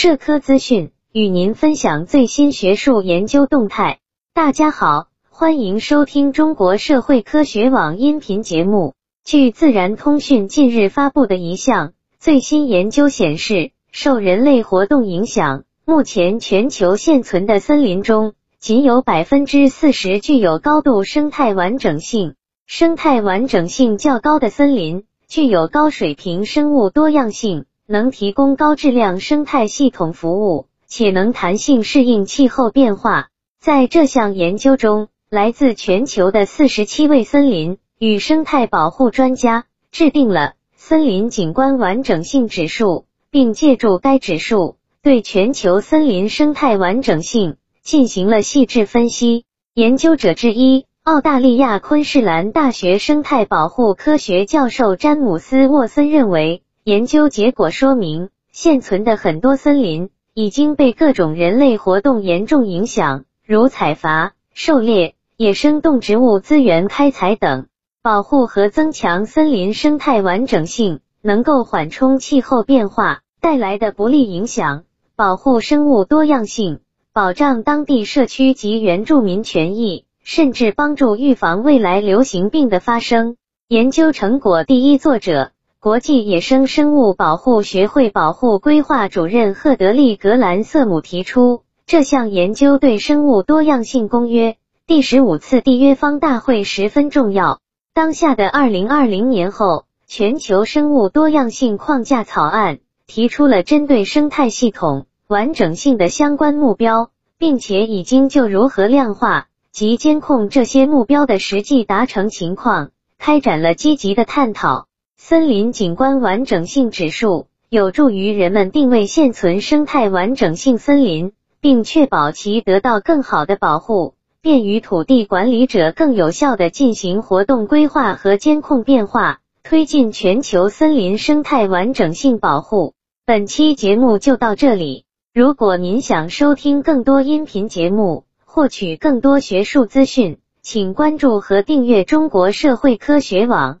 社科资讯，与您分享最新学术研究动态。大家好，欢迎收听中国社会科学网音频节目。据自然通讯近日发布的一项最新研究显示，受人类活动影响，目前全球现存的森林中，仅有百分之四十具有高度生态完整性。生态完整性较高的森林。具有高水平生物多样性，能提供高质量生态系统服务，且能弹性适应气候变化。在这项研究中，来自全球的四十七位森林与生态保护专家制定了森林景观完整性指数，并借助该指数对全球森林生态完整性进行了细致分析。研究者之一。澳大利亚昆士兰大学生态保护科学教授詹姆斯·沃森认为，研究结果说明，现存的很多森林已经被各种人类活动严重影响，如采伐、狩猎、野生动植物资源开采等。保护和增强森林生态完整性，能够缓冲气候变化带来的不利影响，保护生物多样性，保障当地社区及原住民权益。甚至帮助预防未来流行病的发生。研究成果第一作者，国际野生生物保护学会保护规划主任赫德利格兰瑟姆提出，这项研究对生物多样性公约第十五次缔约方大会十分重要。当下的二零二零年后全球生物多样性框架草案提出了针对生态系统完整性的相关目标，并且已经就如何量化。及监控这些目标的实际达成情况，开展了积极的探讨。森林景观完整性指数有助于人们定位现存生态完整性森林，并确保其得到更好的保护，便于土地管理者更有效地进行活动规划和监控变化，推进全球森林生态完整性保护。本期节目就到这里。如果您想收听更多音频节目，获取更多学术资讯，请关注和订阅中国社会科学网。